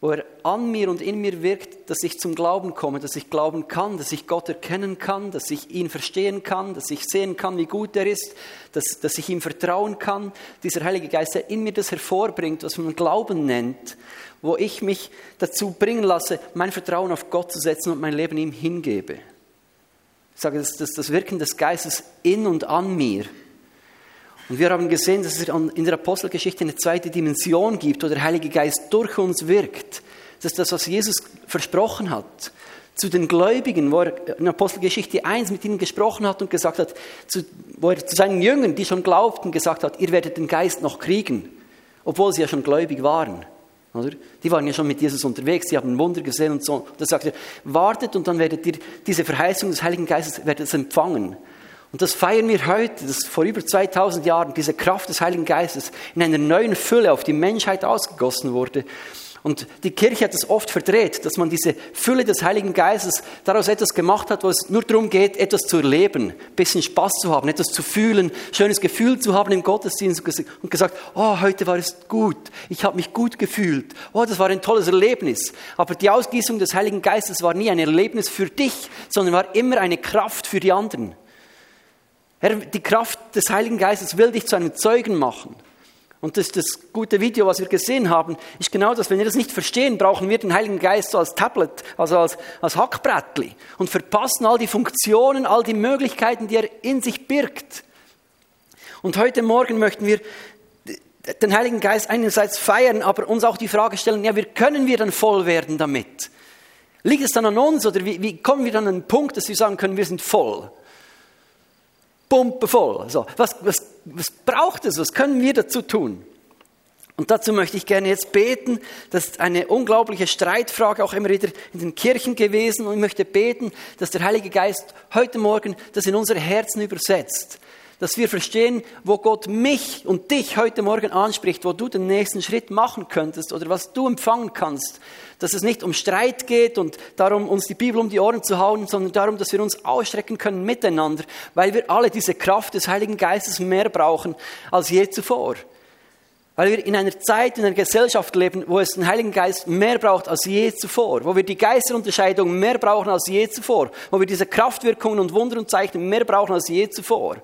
wo er an mir und in mir wirkt, dass ich zum Glauben komme, dass ich glauben kann, dass ich Gott erkennen kann, dass ich ihn verstehen kann, dass ich sehen kann, wie gut er ist, dass, dass ich ihm vertrauen kann. Dieser Heilige Geist, der in mir das hervorbringt, was man Glauben nennt, wo ich mich dazu bringen lasse, mein Vertrauen auf Gott zu setzen und mein Leben ihm hingebe. Ich sage, das ist das Wirken des Geistes in und an mir. Und wir haben gesehen, dass es in der Apostelgeschichte eine zweite Dimension gibt, wo der Heilige Geist durch uns wirkt. Das ist das, was Jesus versprochen hat. Zu den Gläubigen, wo er in Apostelgeschichte 1 mit ihnen gesprochen hat und gesagt hat, zu, wo er zu seinen Jüngern, die schon glaubten, gesagt hat, ihr werdet den Geist noch kriegen, obwohl sie ja schon gläubig waren. Oder? Die waren ja schon mit Jesus unterwegs, sie haben ein Wunder gesehen und so. Da sagt er, wartet und dann werdet ihr diese Verheißung des Heiligen Geistes werdet empfangen. Und das feiern wir heute, dass vor über 2000 Jahren diese Kraft des Heiligen Geistes in einer neuen Fülle auf die Menschheit ausgegossen wurde. Und die Kirche hat es oft verdreht, dass man diese Fülle des Heiligen Geistes daraus etwas gemacht hat, wo es nur darum geht, etwas zu erleben, ein bisschen Spaß zu haben, etwas zu fühlen, schönes Gefühl zu haben im Gottesdienst und gesagt, oh, heute war es gut, ich habe mich gut gefühlt, oh, das war ein tolles Erlebnis. Aber die Ausgießung des Heiligen Geistes war nie ein Erlebnis für dich, sondern war immer eine Kraft für die anderen. Herr, die Kraft des Heiligen Geistes will dich zu einem Zeugen machen. Und das, das gute Video, was wir gesehen haben, ist genau das. Wenn wir das nicht verstehen, brauchen wir den Heiligen Geist so als Tablet, also als, als Hackbrettli und verpassen all die Funktionen, all die Möglichkeiten, die er in sich birgt. Und heute Morgen möchten wir den Heiligen Geist einerseits feiern, aber uns auch die Frage stellen, ja, wie können wir dann voll werden damit? Liegt es dann an uns oder wie, wie kommen wir dann an den Punkt, dass wir sagen können, wir sind voll? Pumpevoll. Also, was, was, was braucht es? Was können wir dazu tun? Und dazu möchte ich gerne jetzt beten. Das ist eine unglaubliche Streitfrage auch immer wieder in den Kirchen gewesen. Und ich möchte beten, dass der Heilige Geist heute Morgen das in unsere Herzen übersetzt dass wir verstehen, wo Gott mich und dich heute Morgen anspricht, wo du den nächsten Schritt machen könntest oder was du empfangen kannst. Dass es nicht um Streit geht und darum, uns die Bibel um die Ohren zu hauen, sondern darum, dass wir uns ausstrecken können miteinander, weil wir alle diese Kraft des Heiligen Geistes mehr brauchen als je zuvor. Weil wir in einer Zeit, in einer Gesellschaft leben, wo es den Heiligen Geist mehr braucht als je zuvor, wo wir die Geisterunterscheidung mehr brauchen als je zuvor, wo wir diese Kraftwirkungen und Wunder und Zeichen mehr brauchen als je zuvor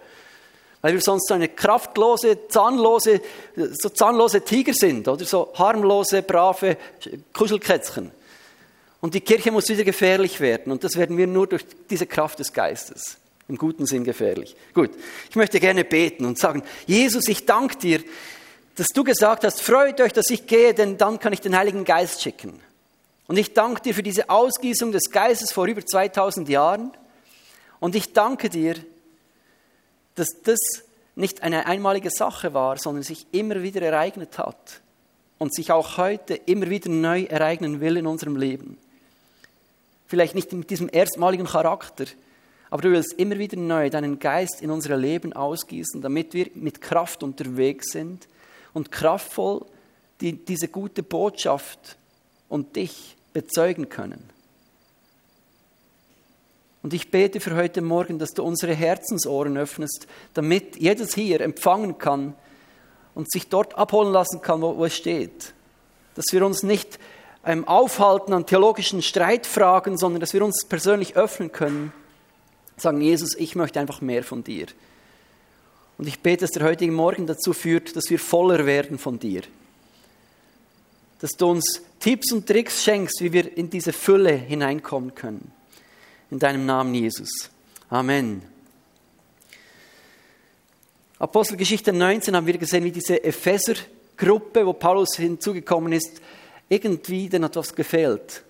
weil wir sonst so eine kraftlose, zahnlose, so zahnlose Tiger sind oder so harmlose, brave Kuschelkätzchen. Und die Kirche muss wieder gefährlich werden und das werden wir nur durch diese Kraft des Geistes. Im guten Sinn gefährlich. Gut, ich möchte gerne beten und sagen, Jesus, ich danke dir, dass du gesagt hast, freut euch, dass ich gehe, denn dann kann ich den Heiligen Geist schicken. Und ich danke dir für diese Ausgießung des Geistes vor über 2000 Jahren. Und ich danke dir, dass das nicht eine einmalige Sache war, sondern sich immer wieder ereignet hat und sich auch heute immer wieder neu ereignen will in unserem Leben. Vielleicht nicht mit diesem erstmaligen Charakter, aber du willst immer wieder neu deinen Geist in unser Leben ausgießen, damit wir mit Kraft unterwegs sind und kraftvoll die, diese gute Botschaft und dich bezeugen können. Und ich bete für heute Morgen, dass du unsere Herzensohren öffnest, damit jedes hier empfangen kann und sich dort abholen lassen kann, wo, es steht. Dass wir uns nicht ähm, aufhalten an theologischen Streitfragen, sondern dass wir uns persönlich öffnen können. Sagen, Jesus, ich möchte einfach mehr von dir. Und ich bete, dass der heutige Morgen dazu führt, dass wir voller werden von dir. Dass du uns Tipps und Tricks schenkst, wie wir in diese Fülle hineinkommen können in deinem Namen, Jesus. Amen. Apostelgeschichte 19 haben wir gesehen, wie diese Epheser-Gruppe, wo Paulus hinzugekommen ist, irgendwie denn etwas gefehlt.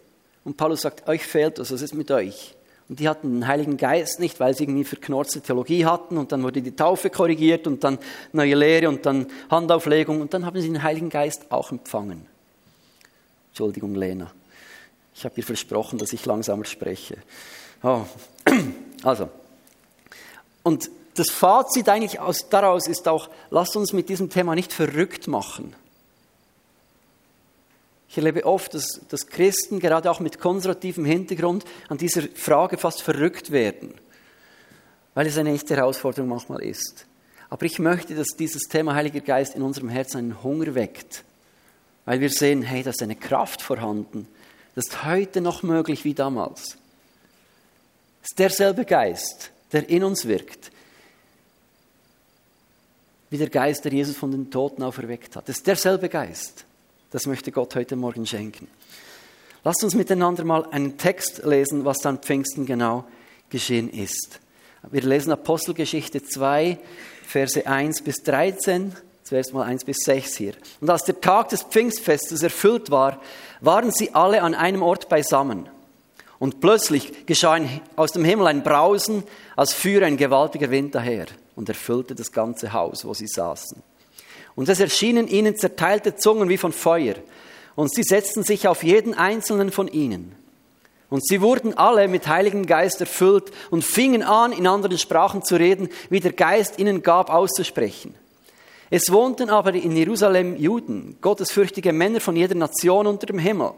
Und Paulus sagt, euch fehlt was, was ist mit euch? Und die hatten den Heiligen Geist nicht, weil sie irgendwie verknorzte Theologie hatten und dann wurde die Taufe korrigiert und dann neue Lehre und dann Handauflegung und dann haben sie den Heiligen Geist auch empfangen. Entschuldigung, Lena. Ich habe ihr versprochen, dass ich langsamer spreche. Oh. Also, und das Fazit eigentlich aus, daraus ist auch, lasst uns mit diesem Thema nicht verrückt machen. Ich erlebe oft, dass, dass Christen, gerade auch mit konservativem Hintergrund, an dieser Frage fast verrückt werden, weil es eine echte Herausforderung manchmal ist. Aber ich möchte, dass dieses Thema Heiliger Geist in unserem Herzen einen Hunger weckt weil wir sehen, hey, da ist eine Kraft vorhanden. Das ist heute noch möglich wie damals. Es ist derselbe Geist, der in uns wirkt, wie der Geist, der Jesus von den Toten auferweckt hat. Es ist derselbe Geist. Das möchte Gott heute Morgen schenken. Lasst uns miteinander mal einen Text lesen, was dann Pfingsten genau geschehen ist. Wir lesen Apostelgeschichte 2, Verse 1 bis 13, zuerst mal 1 bis 6 hier. Und als der Tag des Pfingstfestes erfüllt war, waren sie alle an einem Ort beisammen. Und plötzlich geschah aus dem Himmel ein Brausen, als führe ein gewaltiger Wind daher und erfüllte das ganze Haus, wo sie saßen. Und es erschienen ihnen zerteilte Zungen wie von Feuer, und sie setzten sich auf jeden einzelnen von ihnen. Und sie wurden alle mit Heiligen Geist erfüllt und fingen an, in anderen Sprachen zu reden, wie der Geist ihnen gab, auszusprechen. Es wohnten aber in Jerusalem Juden, gottesfürchtige Männer von jeder Nation unter dem Himmel.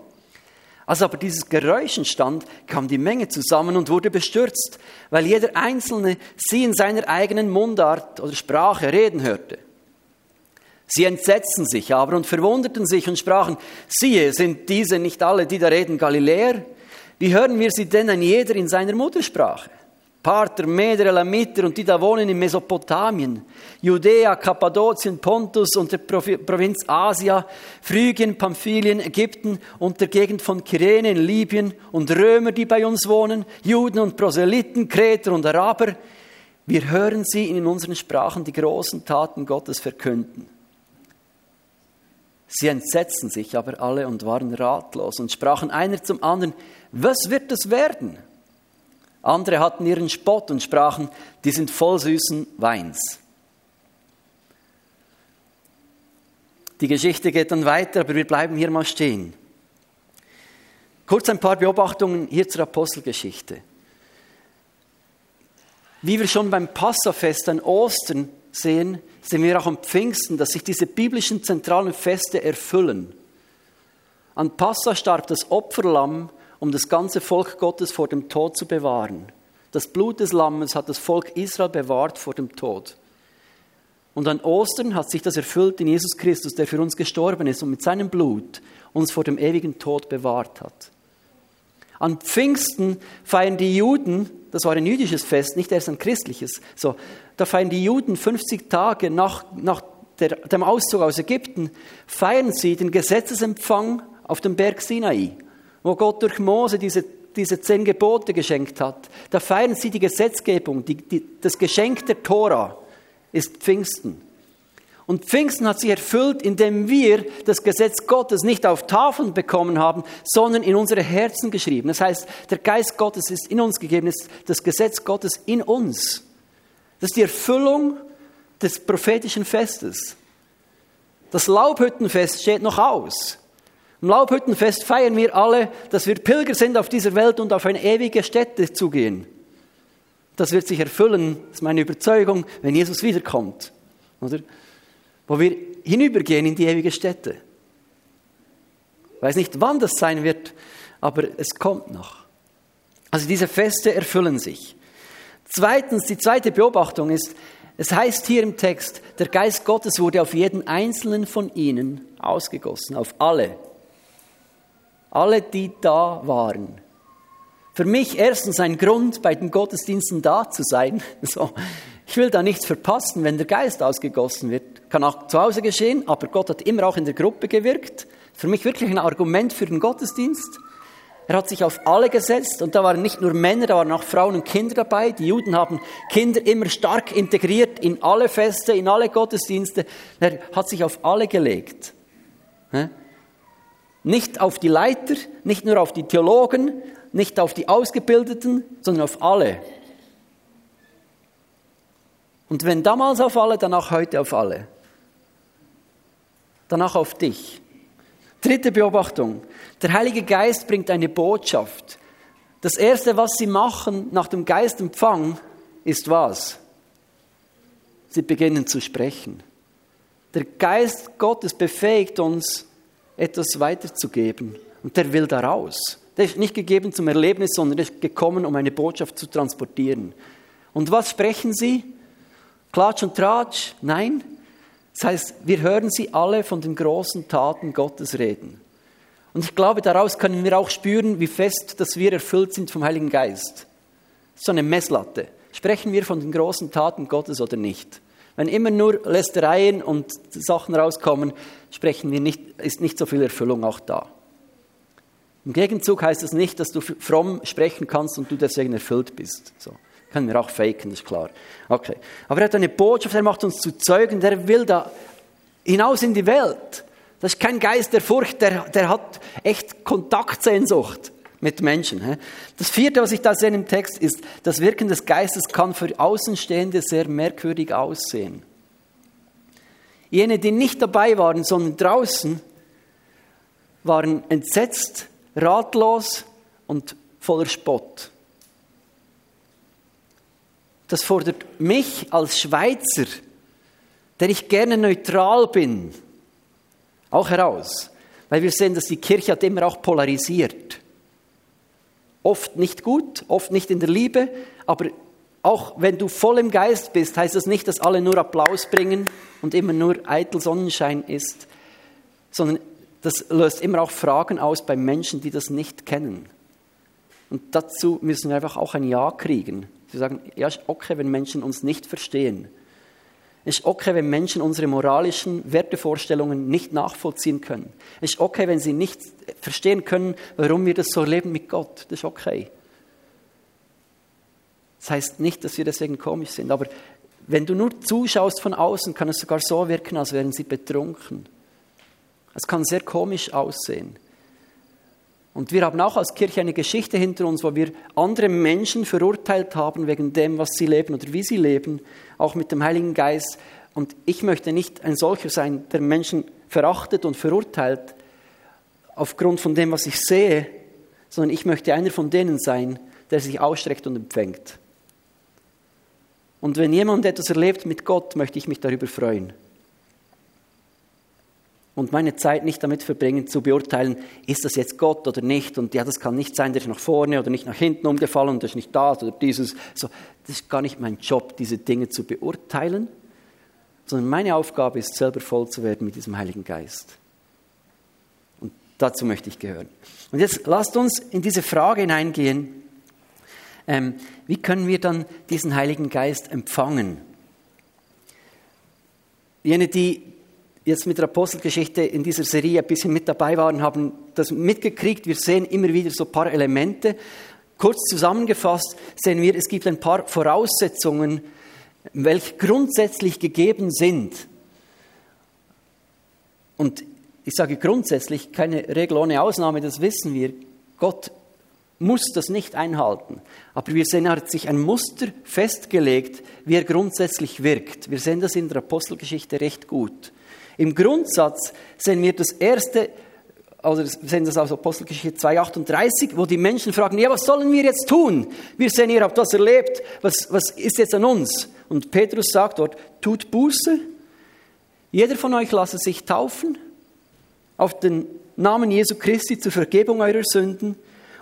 Als aber dieses Geräusch entstand, kam die Menge zusammen und wurde bestürzt, weil jeder Einzelne sie in seiner eigenen Mundart oder Sprache reden hörte. Sie entsetzten sich aber und verwunderten sich und sprachen, siehe, sind diese nicht alle, die da reden, Galiläer? Wie hören wir sie denn ein jeder in seiner Muttersprache? Parther, Meder, Elamiter und die da wohnen in Mesopotamien, Judäa, Kappadokien, Pontus und der Provinz Asia, Phrygien, Pamphylien, Ägypten und der Gegend von Kyrene in Libyen und Römer, die bei uns wohnen, Juden und Proselyten, Kreter und Araber. Wir hören sie in unseren Sprachen die großen Taten Gottes verkünden. Sie entsetzten sich aber alle und waren ratlos und sprachen einer zum anderen, was wird es werden? Andere hatten ihren Spott und sprachen, die sind voll süßen Weins. Die Geschichte geht dann weiter, aber wir bleiben hier mal stehen. Kurz ein paar Beobachtungen hier zur Apostelgeschichte. Wie wir schon beim Passafest an Ostern sehen, sehen wir auch am Pfingsten, dass sich diese biblischen zentralen Feste erfüllen. An Passa starb das Opferlamm, um das ganze Volk Gottes vor dem Tod zu bewahren. Das Blut des Lammes hat das Volk Israel bewahrt vor dem Tod. Und an Ostern hat sich das erfüllt in Jesus Christus, der für uns gestorben ist und mit seinem Blut uns vor dem ewigen Tod bewahrt hat. An Pfingsten feiern die Juden, das war ein jüdisches Fest, nicht erst ein christliches, so, da feiern die Juden 50 Tage nach, nach der, dem Auszug aus Ägypten, feiern sie den Gesetzesempfang auf dem Berg Sinai, wo Gott durch Mose diese, diese zehn Gebote geschenkt hat. Da feiern sie die Gesetzgebung, die, die, das Geschenk der Tora ist Pfingsten. Und Pfingsten hat sich erfüllt, indem wir das Gesetz Gottes nicht auf Tafeln bekommen haben, sondern in unsere Herzen geschrieben. Das heißt, der Geist Gottes ist in uns gegeben, ist das Gesetz Gottes in uns. Das ist die Erfüllung des prophetischen Festes. Das Laubhüttenfest steht noch aus. Im Laubhüttenfest feiern wir alle, dass wir Pilger sind auf dieser Welt und auf eine ewige Stätte zugehen. Das wird sich erfüllen, das ist meine Überzeugung, wenn Jesus wiederkommt. Oder? Wo wir hinübergehen in die ewige Stätte. Ich weiß nicht, wann das sein wird, aber es kommt noch. Also diese Feste erfüllen sich. Zweitens, die zweite Beobachtung ist, es heißt hier im Text, der Geist Gottes wurde auf jeden einzelnen von ihnen ausgegossen, auf alle. Alle, die da waren. Für mich erstens ein Grund, bei den Gottesdiensten da zu sein. So, ich will da nichts verpassen, wenn der Geist ausgegossen wird. Kann auch zu Hause geschehen, aber Gott hat immer auch in der Gruppe gewirkt. Für mich wirklich ein Argument für den Gottesdienst. Er hat sich auf alle gesetzt und da waren nicht nur Männer, da waren auch Frauen und Kinder dabei. Die Juden haben Kinder immer stark integriert in alle Feste, in alle Gottesdienste. Er hat sich auf alle gelegt. Nicht auf die Leiter, nicht nur auf die Theologen, nicht auf die Ausgebildeten, sondern auf alle. Und wenn damals auf alle, dann auch heute auf alle. Danach auf dich. Dritte Beobachtung. Der Heilige Geist bringt eine Botschaft. Das Erste, was sie machen nach dem Geistempfang, ist was? Sie beginnen zu sprechen. Der Geist Gottes befähigt uns, etwas weiterzugeben. Und der will daraus. Der ist nicht gegeben zum Erlebnis, sondern ist gekommen, um eine Botschaft zu transportieren. Und was sprechen sie? Klatsch und Tratsch? Nein. Das heißt, wir hören sie alle von den großen Taten Gottes reden. Und ich glaube, daraus können wir auch spüren, wie fest, dass wir erfüllt sind vom Heiligen Geist. So eine Messlatte. Sprechen wir von den großen Taten Gottes oder nicht? Wenn immer nur Lästereien und Sachen rauskommen, sprechen wir nicht, ist nicht so viel Erfüllung auch da. Im Gegenzug heißt es nicht, dass du fromm sprechen kannst und du deswegen erfüllt bist. So. Können wir auch faken, ist klar. Okay. Aber er hat eine Botschaft, er macht uns zu Zeugen, der will da hinaus in die Welt. Das ist kein Geist der Furcht, der, der hat echt Kontaktsehnsucht mit Menschen. Das vierte, was ich da sehe im Text, ist, das Wirken des Geistes kann für Außenstehende sehr merkwürdig aussehen. Jene, die nicht dabei waren, sondern draußen, waren entsetzt, ratlos und voller Spott. Das fordert mich als Schweizer, der ich gerne neutral bin, auch heraus, weil wir sehen, dass die Kirche hat immer auch polarisiert. Oft nicht gut, oft nicht in der Liebe, aber auch wenn du voll im Geist bist, heißt das nicht, dass alle nur Applaus bringen und immer nur eitel Sonnenschein ist, sondern das löst immer auch Fragen aus bei Menschen, die das nicht kennen. Und dazu müssen wir einfach auch ein Ja kriegen. Wir sagen, ja, ist okay, wenn Menschen uns nicht verstehen. Ist okay, wenn Menschen unsere moralischen Wertevorstellungen nicht nachvollziehen können. Ist okay, wenn sie nicht verstehen können, warum wir das so leben mit Gott. Das ist okay. Das heißt nicht, dass wir deswegen komisch sind, aber wenn du nur zuschaust von außen, kann es sogar so wirken, als wären sie betrunken. Es kann sehr komisch aussehen. Und wir haben auch als Kirche eine Geschichte hinter uns, wo wir andere Menschen verurteilt haben wegen dem, was sie leben oder wie sie leben, auch mit dem Heiligen Geist. Und ich möchte nicht ein solcher sein, der Menschen verachtet und verurteilt aufgrund von dem, was ich sehe, sondern ich möchte einer von denen sein, der sich ausstreckt und empfängt. Und wenn jemand etwas erlebt mit Gott, möchte ich mich darüber freuen und meine Zeit nicht damit verbringen, zu beurteilen, ist das jetzt Gott oder nicht. Und ja, das kann nicht sein, der ist nach vorne oder nicht nach hinten umgefallen und das ist nicht das oder dieses. So, das ist gar nicht mein Job, diese Dinge zu beurteilen, sondern meine Aufgabe ist, selber voll zu werden mit diesem Heiligen Geist. Und dazu möchte ich gehören. Und jetzt lasst uns in diese Frage hineingehen, ähm, wie können wir dann diesen Heiligen Geist empfangen? Jene, die jetzt mit der Apostelgeschichte in dieser Serie ein bisschen mit dabei waren, haben das mitgekriegt. Wir sehen immer wieder so ein paar Elemente. Kurz zusammengefasst sehen wir, es gibt ein paar Voraussetzungen, welche grundsätzlich gegeben sind. Und ich sage grundsätzlich, keine Regel ohne Ausnahme, das wissen wir. Gott muss das nicht einhalten. Aber wir sehen, er hat sich ein Muster festgelegt, wie er grundsätzlich wirkt. Wir sehen das in der Apostelgeschichte recht gut. Im Grundsatz sehen wir das erste, also sehen das aus Apostelgeschichte 2,38, wo die Menschen fragen, ja, was sollen wir jetzt tun? Wir sehen, ihr habt das erlebt, was, was ist jetzt an uns? Und Petrus sagt dort, tut Buße, jeder von euch lasse sich taufen auf den Namen Jesu Christi zur Vergebung eurer Sünden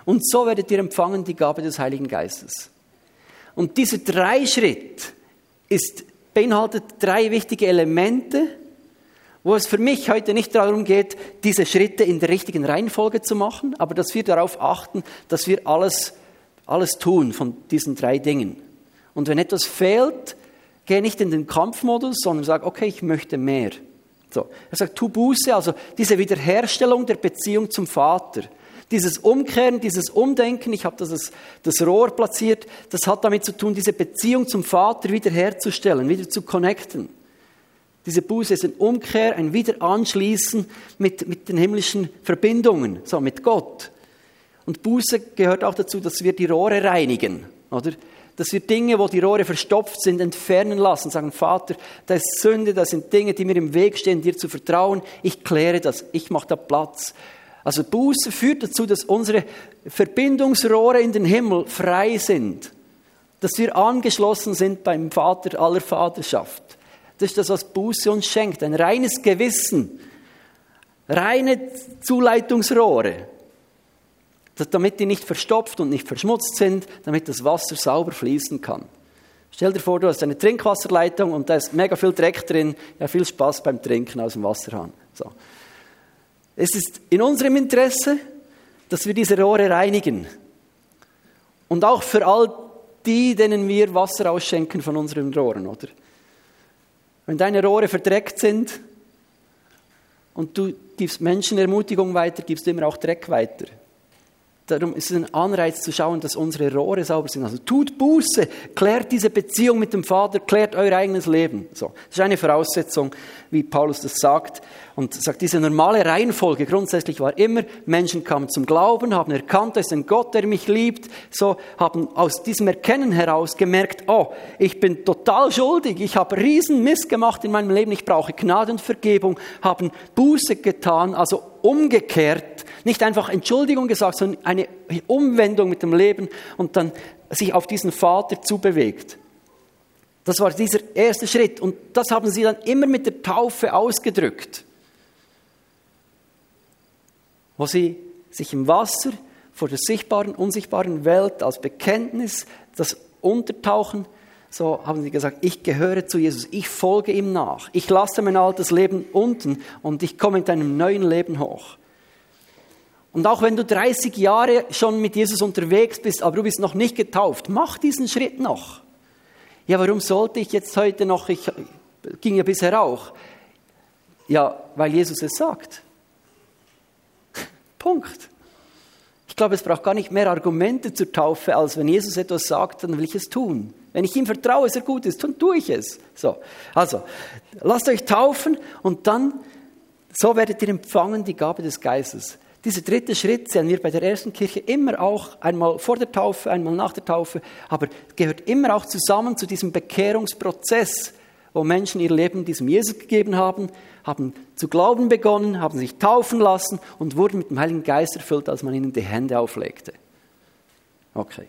und so werdet ihr empfangen die Gabe des Heiligen Geistes. Und dieser Dreischritt ist, beinhaltet drei wichtige Elemente, wo es für mich heute nicht darum geht, diese Schritte in der richtigen Reihenfolge zu machen, aber dass wir darauf achten, dass wir alles, alles tun von diesen drei Dingen. Und wenn etwas fehlt, geh nicht in den Kampfmodus, sondern sag, okay, ich möchte mehr. So. Er sagt, tu Buße, also diese Wiederherstellung der Beziehung zum Vater. Dieses Umkehren, dieses Umdenken, ich habe das, das Rohr platziert, das hat damit zu tun, diese Beziehung zum Vater wiederherzustellen, wieder zu connecten. Diese Buße ist ein Umkehr, ein Wiederanschließen mit, mit den himmlischen Verbindungen, so mit Gott. Und Buße gehört auch dazu, dass wir die Rohre reinigen, oder? Dass wir Dinge, wo die Rohre verstopft sind, entfernen lassen. Sagen, Vater, das ist Sünde, das sind Dinge, die mir im Weg stehen, dir zu vertrauen. Ich kläre das, ich mache da Platz. Also Buße führt dazu, dass unsere Verbindungsrohre in den Himmel frei sind. Dass wir angeschlossen sind beim Vater aller Vaterschaft. Das ist das, was Buße uns schenkt. Ein reines Gewissen. Reine Zuleitungsrohre. Damit die nicht verstopft und nicht verschmutzt sind, damit das Wasser sauber fließen kann. Stell dir vor, du hast eine Trinkwasserleitung und da ist mega viel Dreck drin. Ja, viel Spaß beim Trinken aus dem Wasserhahn. So. Es ist in unserem Interesse, dass wir diese Rohre reinigen. Und auch für all die, denen wir Wasser ausschenken von unseren Rohren, oder? Wenn deine Rohre verdreckt sind und du gibst Menschen Ermutigung weiter, gibst du immer auch Dreck weiter. Darum ist es ein Anreiz zu schauen, dass unsere Rohre sauber sind. Also tut Buße, klärt diese Beziehung mit dem Vater, klärt euer eigenes Leben. So, das ist eine Voraussetzung, wie Paulus das sagt. Und sagt, diese normale Reihenfolge grundsätzlich war immer, Menschen kamen zum Glauben, haben erkannt, da ist ein Gott, der mich liebt, so haben aus diesem Erkennen heraus gemerkt, oh, ich bin total schuldig, ich habe riesen Mist gemacht in meinem Leben, ich brauche Gnadenvergebung, haben Buße getan, also umgekehrt nicht einfach Entschuldigung gesagt, sondern eine Umwendung mit dem Leben und dann sich auf diesen Vater zubewegt. Das war dieser erste Schritt und das haben sie dann immer mit der Taufe ausgedrückt, wo sie sich im Wasser vor der sichtbaren, unsichtbaren Welt als Bekenntnis, das Untertauchen, so haben sie gesagt, ich gehöre zu Jesus, ich folge ihm nach, ich lasse mein altes Leben unten und ich komme in einem neuen Leben hoch. Und auch wenn du 30 Jahre schon mit Jesus unterwegs bist, aber du bist noch nicht getauft, mach diesen Schritt noch. Ja, warum sollte ich jetzt heute noch, ich ging ja bisher auch. Ja, weil Jesus es sagt. Punkt. Ich glaube, es braucht gar nicht mehr Argumente zur Taufe, als wenn Jesus etwas sagt, dann will ich es tun. Wenn ich ihm vertraue, dass er gut ist, dann tue ich es. So. Also, lasst euch taufen und dann, so werdet ihr empfangen die Gabe des Geistes. Dieser dritte Schritt sehen wir bei der ersten Kirche immer auch einmal vor der Taufe, einmal nach der Taufe, aber gehört immer auch zusammen zu diesem Bekehrungsprozess, wo Menschen ihr Leben diesem Jesus gegeben haben, haben zu glauben begonnen, haben sich taufen lassen und wurden mit dem Heiligen Geist erfüllt, als man ihnen die Hände auflegte. Okay.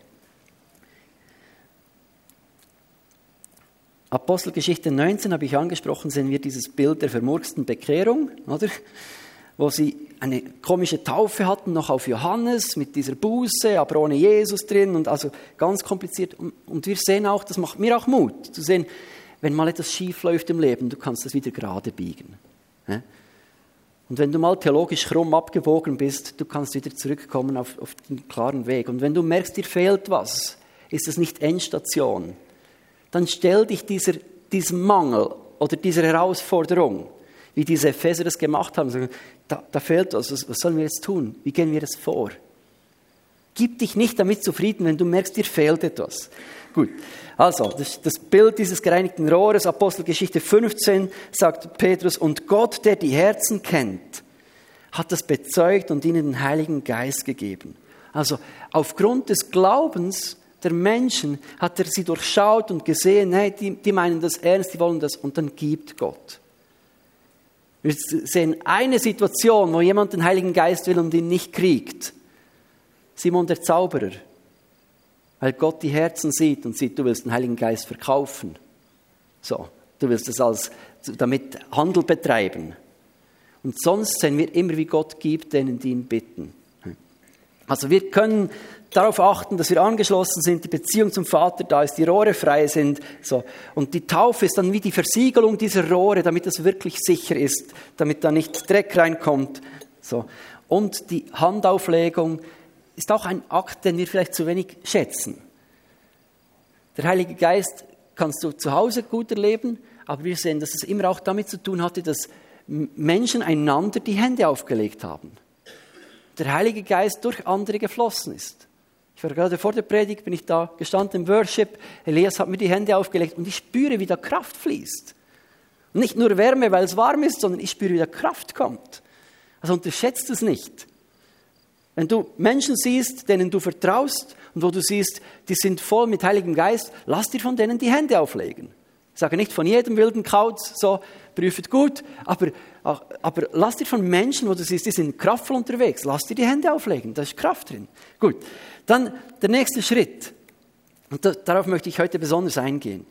Apostelgeschichte 19 habe ich angesprochen, sehen wir dieses Bild der vermurksten Bekehrung, oder? Wo sie eine komische Taufe hatten, noch auf Johannes mit dieser Buße, aber ohne Jesus drin und also ganz kompliziert. Und, wir sehen auch, das macht mir auch Mut, zu sehen, wenn mal etwas schief läuft im Leben, du kannst das wieder gerade biegen. Und wenn du mal theologisch krumm abgebogen bist, du kannst wieder zurückkommen auf, auf den klaren Weg. Und wenn du merkst, dir fehlt was, ist das nicht Endstation, dann stell dich dieser, diesem Mangel oder dieser Herausforderung wie diese Epheser das gemacht haben. Da, da fehlt was, was sollen wir jetzt tun? Wie gehen wir jetzt vor? Gib dich nicht damit zufrieden, wenn du merkst, dir fehlt etwas. Gut, also das, das Bild dieses gereinigten Rohres, Apostelgeschichte 15, sagt Petrus, und Gott, der die Herzen kennt, hat das bezeugt und ihnen den Heiligen Geist gegeben. Also aufgrund des Glaubens der Menschen hat er sie durchschaut und gesehen, hey, die, die meinen das ernst, die wollen das, und dann gibt Gott. Wir sehen eine Situation, wo jemand den Heiligen Geist will und ihn nicht kriegt. Simon der Zauberer. Weil Gott die Herzen sieht und sieht, du willst den Heiligen Geist verkaufen. So, du willst es als, damit Handel betreiben. Und sonst sehen wir immer, wie Gott gibt denen, die ihn bitten. Also wir können darauf achten, dass wir angeschlossen sind, die Beziehung zum Vater da ist, die Rohre frei sind. So. Und die Taufe ist dann wie die Versiegelung dieser Rohre, damit das wirklich sicher ist, damit da nicht Dreck reinkommt. So. Und die Handauflegung ist auch ein Akt, den wir vielleicht zu wenig schätzen. Der Heilige Geist kannst du zu Hause gut erleben, aber wir sehen, dass es immer auch damit zu tun hatte, dass Menschen einander die Hände aufgelegt haben. Der Heilige Geist durch andere geflossen ist. Ich war gerade vor der Predigt, bin ich da gestanden im Worship. Elias hat mir die Hände aufgelegt und ich spüre, wie da Kraft fließt. Und nicht nur Wärme, weil es warm ist, sondern ich spüre, wie da Kraft kommt. Also unterschätzt es nicht. Wenn du Menschen siehst, denen du vertraust und wo du siehst, die sind voll mit Heiligem Geist, lass dir von denen die Hände auflegen. Ich sage nicht von jedem wilden Kauz, so prüft gut, aber, aber lass dir von Menschen, wo du siehst, die sind kraftvoll unterwegs, lass dir die Hände auflegen, da ist Kraft drin. Gut, dann der nächste Schritt. Und darauf möchte ich heute besonders eingehen.